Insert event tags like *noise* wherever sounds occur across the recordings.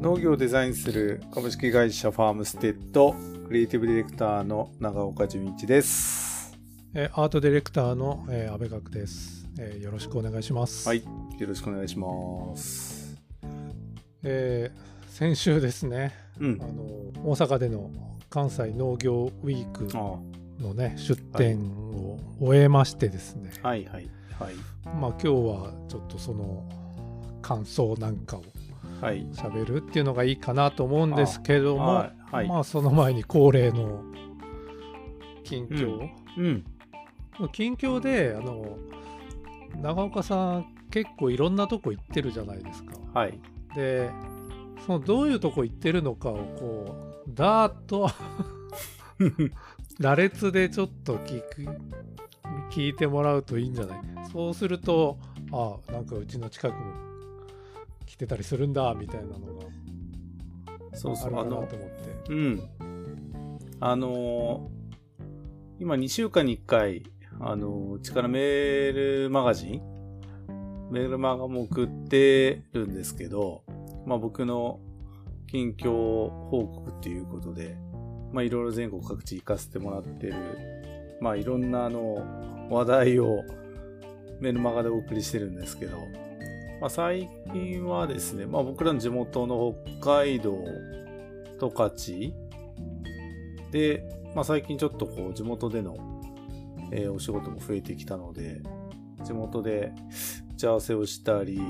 農業をデザインする株式会社ファームステッドクリエイティブディレクターの長岡純一です。えーアートディレクターの、えー、安倍学です、えーよろしくお願いします。はい、よろしくお願いします。えー先週ですね、うんあ。の大阪での関西農業ウィークあのね出展を終えましてですね、はいはいはいまあ今日はちょっとその感想なんかをはい。喋るっていうのがいいかなと思うんですけども。まあその前に恒例の近況、うん。近況であの長岡さん結構いろんなとこ行ってるじゃないですか。はい。でそのどういうとこ行ってるのかをこうダーッと羅列でちょっと聞く聞いてもらうといいんじゃないそうするとあなんかうちの近くも来てたりするんだみたいなのそうそう。があるかなと思って。うん。あのー今2週間に1回、あのーうちからメールマガジン？メールマガも送ってるんですけど、まあ僕の近況報告っていうことで、まあいろいろ全国各地行かせてもらってる、まあいろんなあの話題をメールマガでお送りしてるんですけど、まあ最近はですね、まあ僕らの地元の北海道十勝で、まあ、最近ちょっとこう地元での、えーお仕事も増えてきたので、地元で打ち合わせをしたり、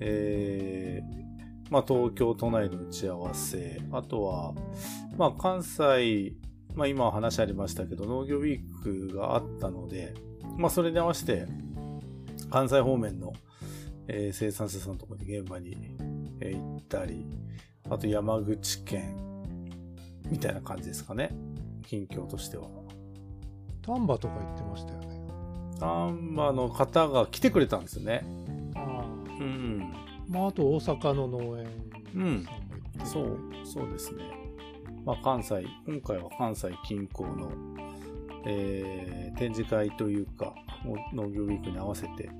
えーまあ、東京都内の打ち合わせ、あとは、まあ、関西、まあ、今話ありましたけど、農業ウィークがあったので、まあ、それに合わせて、関西方面の、えー生産者さんのところに現場に、えー行ったり、あと山口県、みたいな感じですかね。近況としては。丹波とか行ってましたよね。丹波の方が来てくれたんですよね。あうん。まあ、あと大阪の農園さんも行って、そう、そうですね。まあ関西、今回は関西近郊の、えー展示会というか、農業ウィークに合わせて、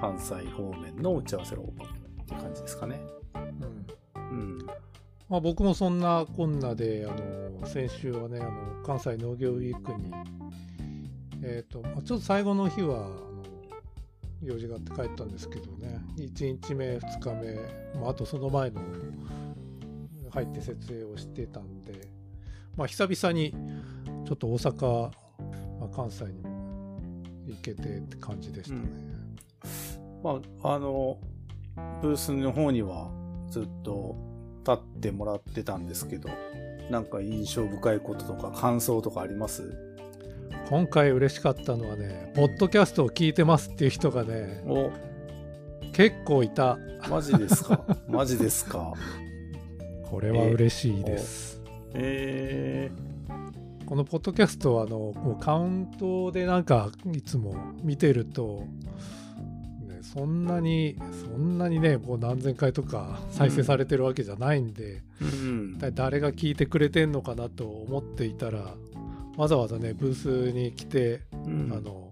関西方面の打ち合わせをって感じですかね。うんうん。まあ、僕もそんなこんなであの先週はねあの関西農業ウィークに、えーとまあ、ちょっと最後の日はあの用事があって帰ったんですけどね1日目2日目、まあ、あとその前の入って設営をしてたんで、まあ、久々にちょっと大阪、まあ、関西にも行けてって感じでしたね。まあ、あの、ブースの方にはずっと立ってもらってたんですけど、なんか印象深いこととか感想とかあります？今回嬉しかったのはね、ポッドキャストを聞いてますっていう人がね、お、結構いた。マジですか？*laughs* マジですか？これは嬉しいです。えこのポッドキャストはあのもうカウントでなんかいつも見てると、ね、そんなにそんなにねもう何千回とか再生されてるわけじゃないんで、ー、うん。誰が聞いてくれてんのかなと思っていたらわざわざねブースに来て、うん。あの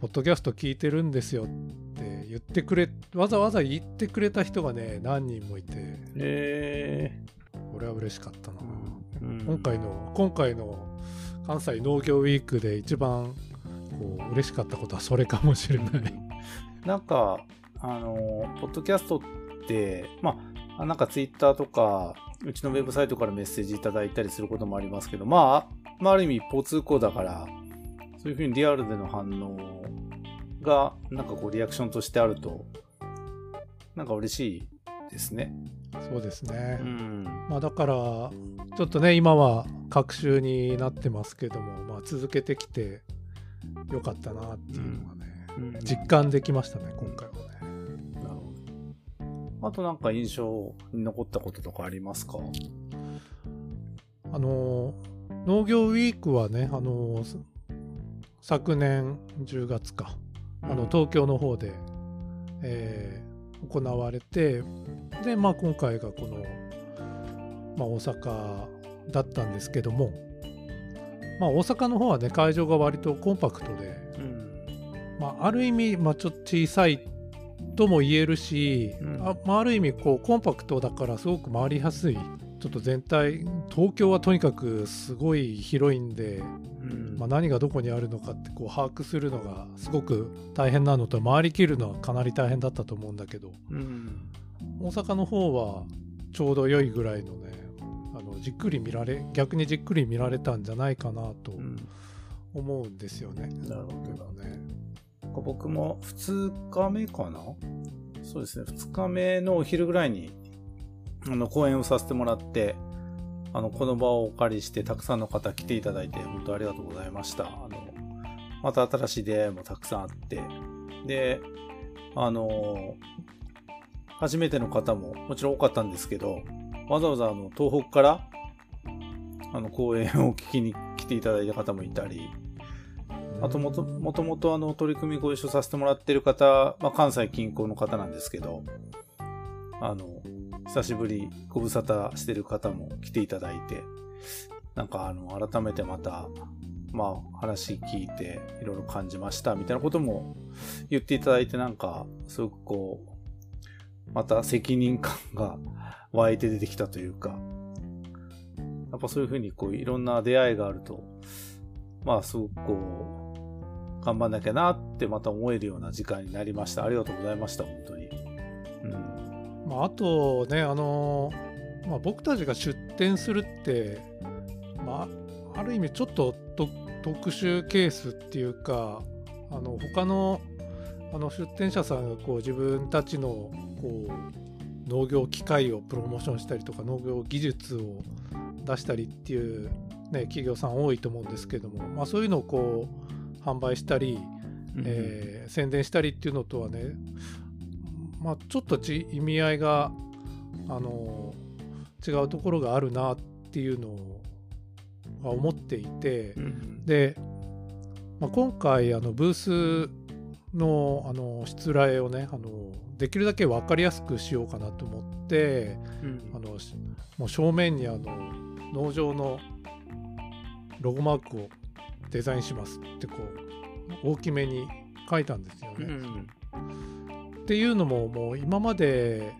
ポッドキャスト聞いてるんですよって言ってくれわざわざ言ってくれた人がね何人もいてえこれは嬉しかったな。ーうん。今回の今回の関西農業ウィークで一番こう嬉しかったことはそれかもしれない。なんか、あの、ポッドキャストって、まあ、なんかツイッターとか、うちのウェブサイトからメッセージいただいたりすることもありますけど、まあ、まあ、ある意味一方通行だから、そういうふうにリアルでの反応が、なんかこうリアクションとしてあると、なんか嬉しいですね。そうですね。うん。まあだからちょっとね今は隔週になってますけども、まあ、続けてきてよかったなっていうのがね、うん実感できましたね今回はね。なるほど。あとなんか印象に残ったこととかありますか？あの農業ウィークはねあの昨年10月かあの東京の方で、えー行われてで、まあ、今回がこの、まあ、大阪だったんですけども、まあ、大阪の方はね会場が割とコンパクトで、うん。まあ、ある意味、まあ、ちょっと小さいとも言えるし、うん。あまあ、ある意味こうコンパクトだからすごく回りやすい。ちょっと全体東京はとにかくすごい広いんで、うん。まあ、何がどこにあるのかってこう把握するのがすごく大変なのと回りきるのはかなり大変だったと思うんだけどうん。大阪の方はちょうど良いぐらいのねあのじっくり見られ逆にじっくり見られたんじゃないかなとうん。思うんですよね。なるほど。ね僕も2日目かな？そうですね、2日目のお昼ぐらいに、あの、講演をさせてもらって、あの、この場をお借りして、たくさんの方来ていただいて、本当ありがとうございました。あの、また新しい出会いもたくさんあって、で、あの、初めての方ももちろん多かったんですけど、わざわざあの、東北から、あの、講演を聞きに来ていただいた方もいたり、あともと、もともとあの、取り組みご一緒させてもらってる方、まあ、関西近郊の方なんですけど、あの、久しぶりご無沙汰してる方も来ていただいて、なんかあの、改めてまた、まあ、話聞いて、いろいろ感じました、みたいなことも言っていただいて、なんか、すごくこう、また責任感が *laughs* 湧いて出てきたというか、やっぱそういうふうにこう、いろんな出会いがあると、まあ、すごくこう、頑張んなきゃなってまた思えるような時間になりました。ありがとうございました、本当に。うん。まあ、あとね、あのまあ、僕たちが出店するって、まあ、ある意味ちょっとと特殊ケースっていうかあの他のあの出店者さんがこう自分たちのこう農業機械をプロモーションしたりとか農業技術を出したりっていう、ね、企業さん多いと思うんですけども、まあ、そういうのをこう販売したり、えー宣伝したりっていうのとはね、まあ、ちょっとち意味合いがあの違うところがあるなっていうのは思っていて、うんで、まあ、今回あのブースのあのしつらえをねあのできるだけ分かりやすくしようかなと思ってうん。あのしもう正面にあの農場のロゴマークをデザインしますってこう大きめに書いたんですよね。うん。っていうのももう今まで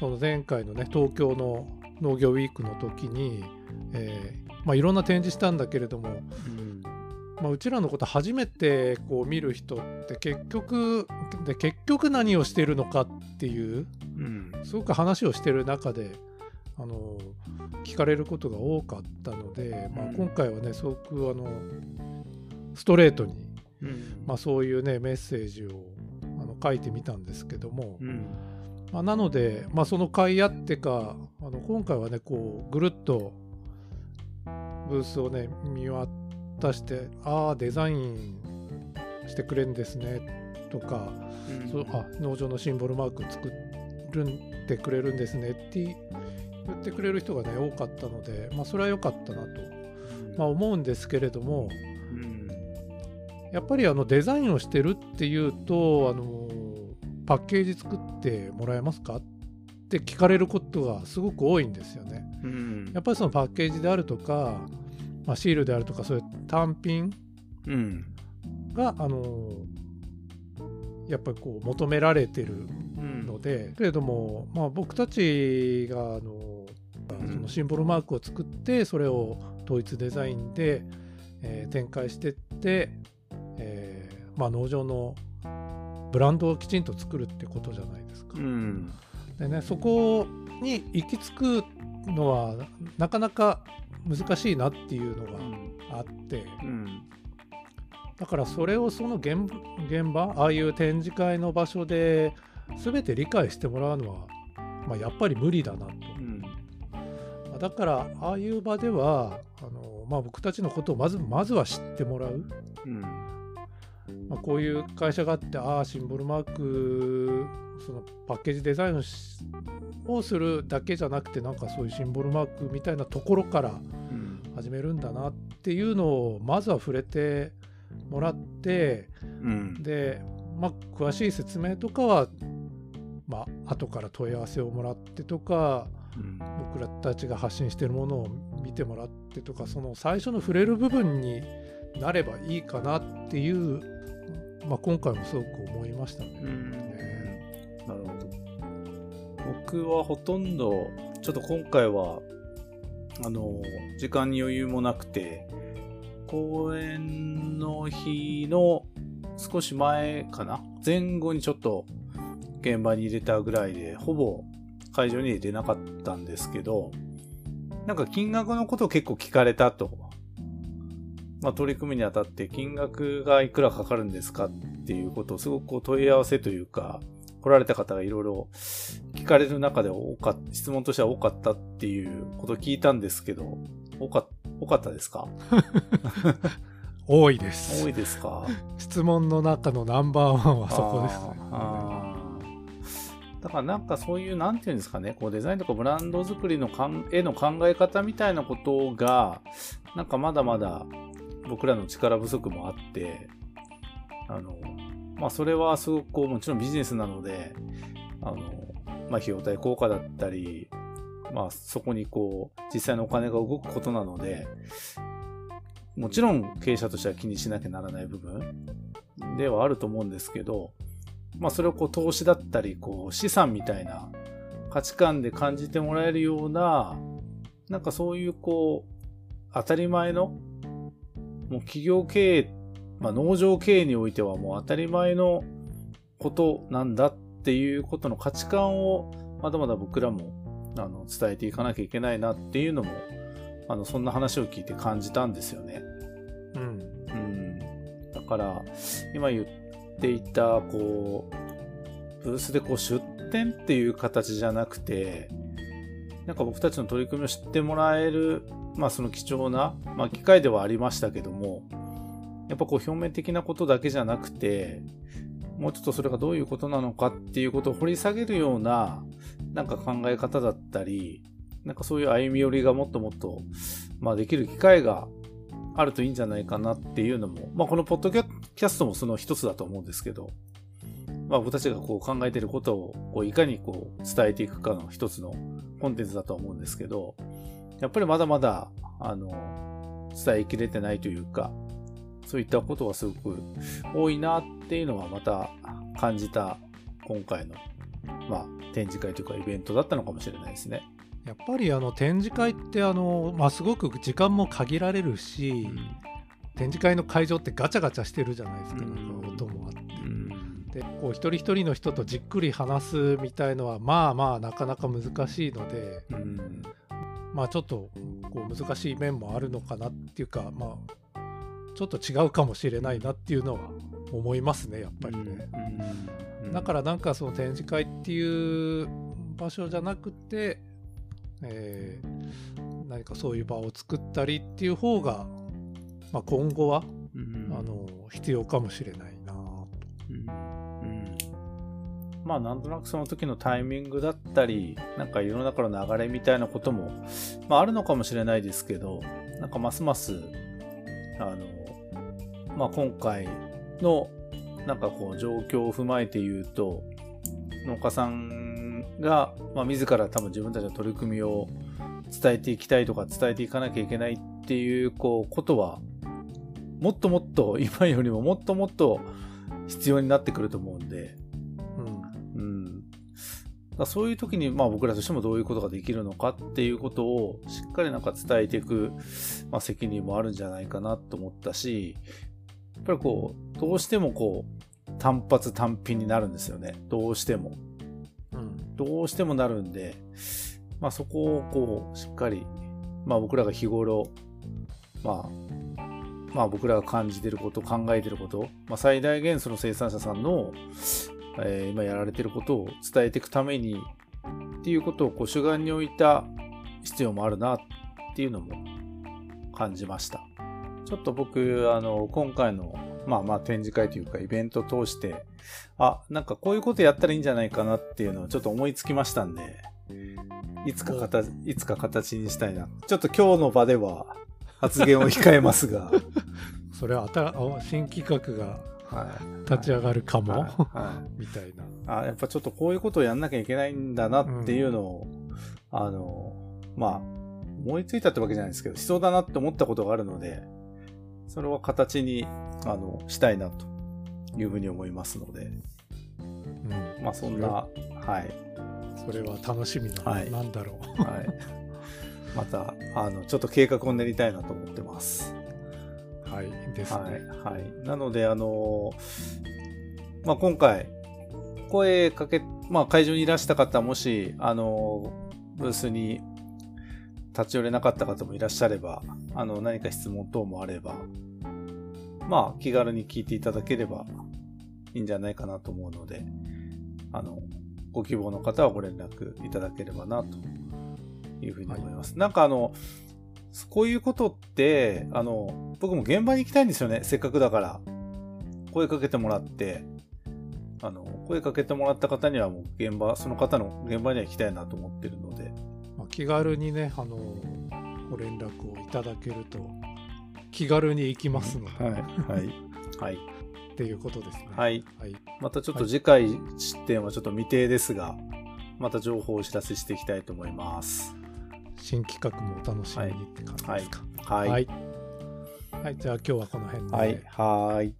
その前回のね東京の農業ウィークの時に、えーまあ、いろんな展示したんだけれども、うん。まあ、うちらのこと初めてこう見る人って結局で結局何をしているのかっていううん。すごく話をしてる中であの聞かれることが多かったので、まあうん、今回はねすごくあのストレートに、うん。まあ、そういうねメッセージをあの書いてみたんですけども、うん。まあ、なので、まあ、その甲斐あってかあの今回はねこうぐるっとブースをね見渡してああデザインしてくれるんですねとか、そうあ農場のシンボルマーク作るんでくれるんですねって言ってくれる人がね多かったので、まあ、それは良かったなと、まあ、思うんですけれどもうん。やっぱりあのデザインをしてるっていうとあのパッケージ作ってもらえますかって聞かれることがすごく多いんですよね。うん。やっぱりそのパッケージであるとか、まあ、シールであるとかそういう単品うん。があのやっぱりこう求められてるうん。ので、けれども、まあ、僕たちがあのんそのシンボルマークを作ってそれを統一デザインで、えー展開してって、えーまあ、農場のブランドをきちんと作るってことじゃないですか。うんでねそこに行き着くのはなかなか難しいなっていうのがあってうんだからそれをその現現場ああいう展示会の場所で全て理解してもらうのは、まあ、やっぱり無理だなと。うんだからああいう場ではあの、まあ、僕たちのことをまずまずは知ってもらう、うん。まあ、こういう会社があってああシンボルマークそのパッケージデザインをするだけじゃなくてなんかそういうシンボルマークみたいなところからうん。始めるんだなっていうのをまずは触れてもらってうん。で、まあ、詳しい説明とかは、まあ後から問い合わせをもらってとかうん僕らたちが発信してるものを見てもらってとかその最初の触れる部分になればいいかなっていう、まあ、今回もすごく思いましたね。うんねなるほど。僕はほとんど、ちょっと今回は、あの、時間に余裕もなくて、公演の日の少し前かな？前後にちょっと現場に入れたぐらいで、ほぼ会場に入れなかったんですけど、なんか金額のことを結構聞かれたと。まあ、取り組みにあたって金額がいくらかかるんですかっていうことをすごくこう問い合わせというか、来られた方がいろいろ聞かれる中で多か質問としては多かったっていうことを聞いたんですけど、多か多かったですか？*laughs* 多いです。多いですか？*laughs* 質問の中のナンバーワンはそこですね。だからなんかそういう、なんていうんですかね、こうデザインとかブランド作りのかん絵の考え方みたいなことが、なんかまだまだ僕らの力不足もあって、あの、まあそれはすごくこうもちろんビジネスなので、あの、まあ費用対効果だったり、まあそこにこう実際のお金が動くことなので、もちろん経営者としては気にしなきゃならない部分ではあると思うんですけど、まあそれをこう投資だったり、こう資産みたいな価値観で感じてもらえるような、なんかそういうこう、当たり前の、もう企業経営、まあ農場経営においてはもう当たり前のことなんだっていうことの価値観をまだまだ僕らもあの伝えていかなきゃいけないなっていうのも、あのそんな話を聞いて感じたんですよね。うん。うん、だから今言っていたこうブースでこう出店っていう形じゃなくてなんか僕たちの取り組みを知ってもらえる、まあ、その貴重な、まあ、機会ではありましたけどもやっぱこう表面的なことだけじゃなくてもうちょっとそれがどういうことなのかっていうことを掘り下げるようななんか考え方だったりなんかそういう歩み寄りがもっともっと、まあ、できる機会があるといいんじゃないかなっていうのも、まあ、このポッドキャストもその一つだと思うんですけど、まあ、僕たちがこう考えてることをこういかにこう伝えていくかの一つのコンテンツだと思うんですけど、やっぱりまだまだ、あの、伝えきれてないというか、そういったことがすごく多いなっていうのはまた感じた今回の、まあ、展示会というかイベントだったのかもしれないですね。やっぱりあの展示会ってあの、まあ、すごく時間も限られるし、展示会の会場ってガチャガチャしてるじゃないですか、うん。なんか音もあって。うん。でこう一人一人の人とじっくり話すみたいのはまあまあなかなか難しいのでうん。まあちょっとこう難しい面もあるのかなっていうかまあちょっと違うかもしれないなっていうのは思いますねやっぱりね。うん。だからなんかその展示会っていう場所じゃなくて、えー何かそういう場を作ったりっていう方が、まあ、今後は、うん。あの必要かもしれないなうん。うん。まあなんとなくその時のタイミングだったりなんか世の中の流れみたいなことも、まあ、あるのかもしれないですけどなんかますますあの、まあ、今回のなんかこう状況を踏まえて言うと農家さんが、まあ、自ら多分自分たちの取り組みを伝えていきたいとか伝えていかなきゃいけないっていうこうことはもっともっと今よりももっともっと必要になってくると思うんで、うんうん。そういう時に、まあ僕らとしてもどういうことができるのかっていうことをしっかりなんか伝えていく、まあ、責任もあるんじゃないかなと思ったし、やっぱりこう、どうしてもこう、単発単品になるんですよね。どうしても。どうしてもなるんで、まあそこをこう、しっかり、まあ僕らが日頃、まあ、まあ僕らが感じてること、考えてること、まあ最大限その生産者さんの、えー今やられてることを伝えていくためにっていうことをこう主眼に置いた必要もあるなっていうのも感じました。ちょっと僕、あの、今回の、まあまあ展示会というかイベントを通して、あ、なんかこういうことやったらいいんじゃないかなっていうのをちょっと思いつきましたんで、いつか形、いつか形にしたいな。ちょっと今日の場では発言を控えますが、*laughs* それは新企画がはい。立ち上がるかも、はいはいみたいな。あ、やっぱちょっとこういうことをやんなきゃいけないんだなっていうのを、あの、まあ、思いついたってわけじゃないですけど、必要だなって思ったことがあるので、それは形に、あの、したいなというふうに思いますので、うんまあそんな、はい。それは楽しみはいなんだろう。はい。また、あの、ちょっと計画を練りたいなと思ってます。はい、ですね。はい。はい。なので、あのまあ、今回、声かけ、まあ、会場にいらした方、もし、あのブースに立ち寄れなかった方もいらっしゃれば、あの、何か質問等もあれば、まあ、気軽に聞いていただければいいんじゃないかなと思うので、あの、ご希望の方はご連絡いただければな、というふうに思います。なんかあの、こういうことって、あの、僕も現場に行きたいんですよね。せっかくだから。声かけてもらって、あの、声かけてもらった方にはもう現場、その方の現場には行きたいなと思ってるので。まあ、気軽にね、あの、ご連絡をいただけると、気軽に行きますので、はい。はい。はい。っていうことですね。はい。はい。またちょっと次回出展はちょっと未定ですが、また情報をお知らせしていきたいと思います。新企画もお楽しみにって感じですか。はい。はい。はいじゃあ今日はこの辺で。はい。はい。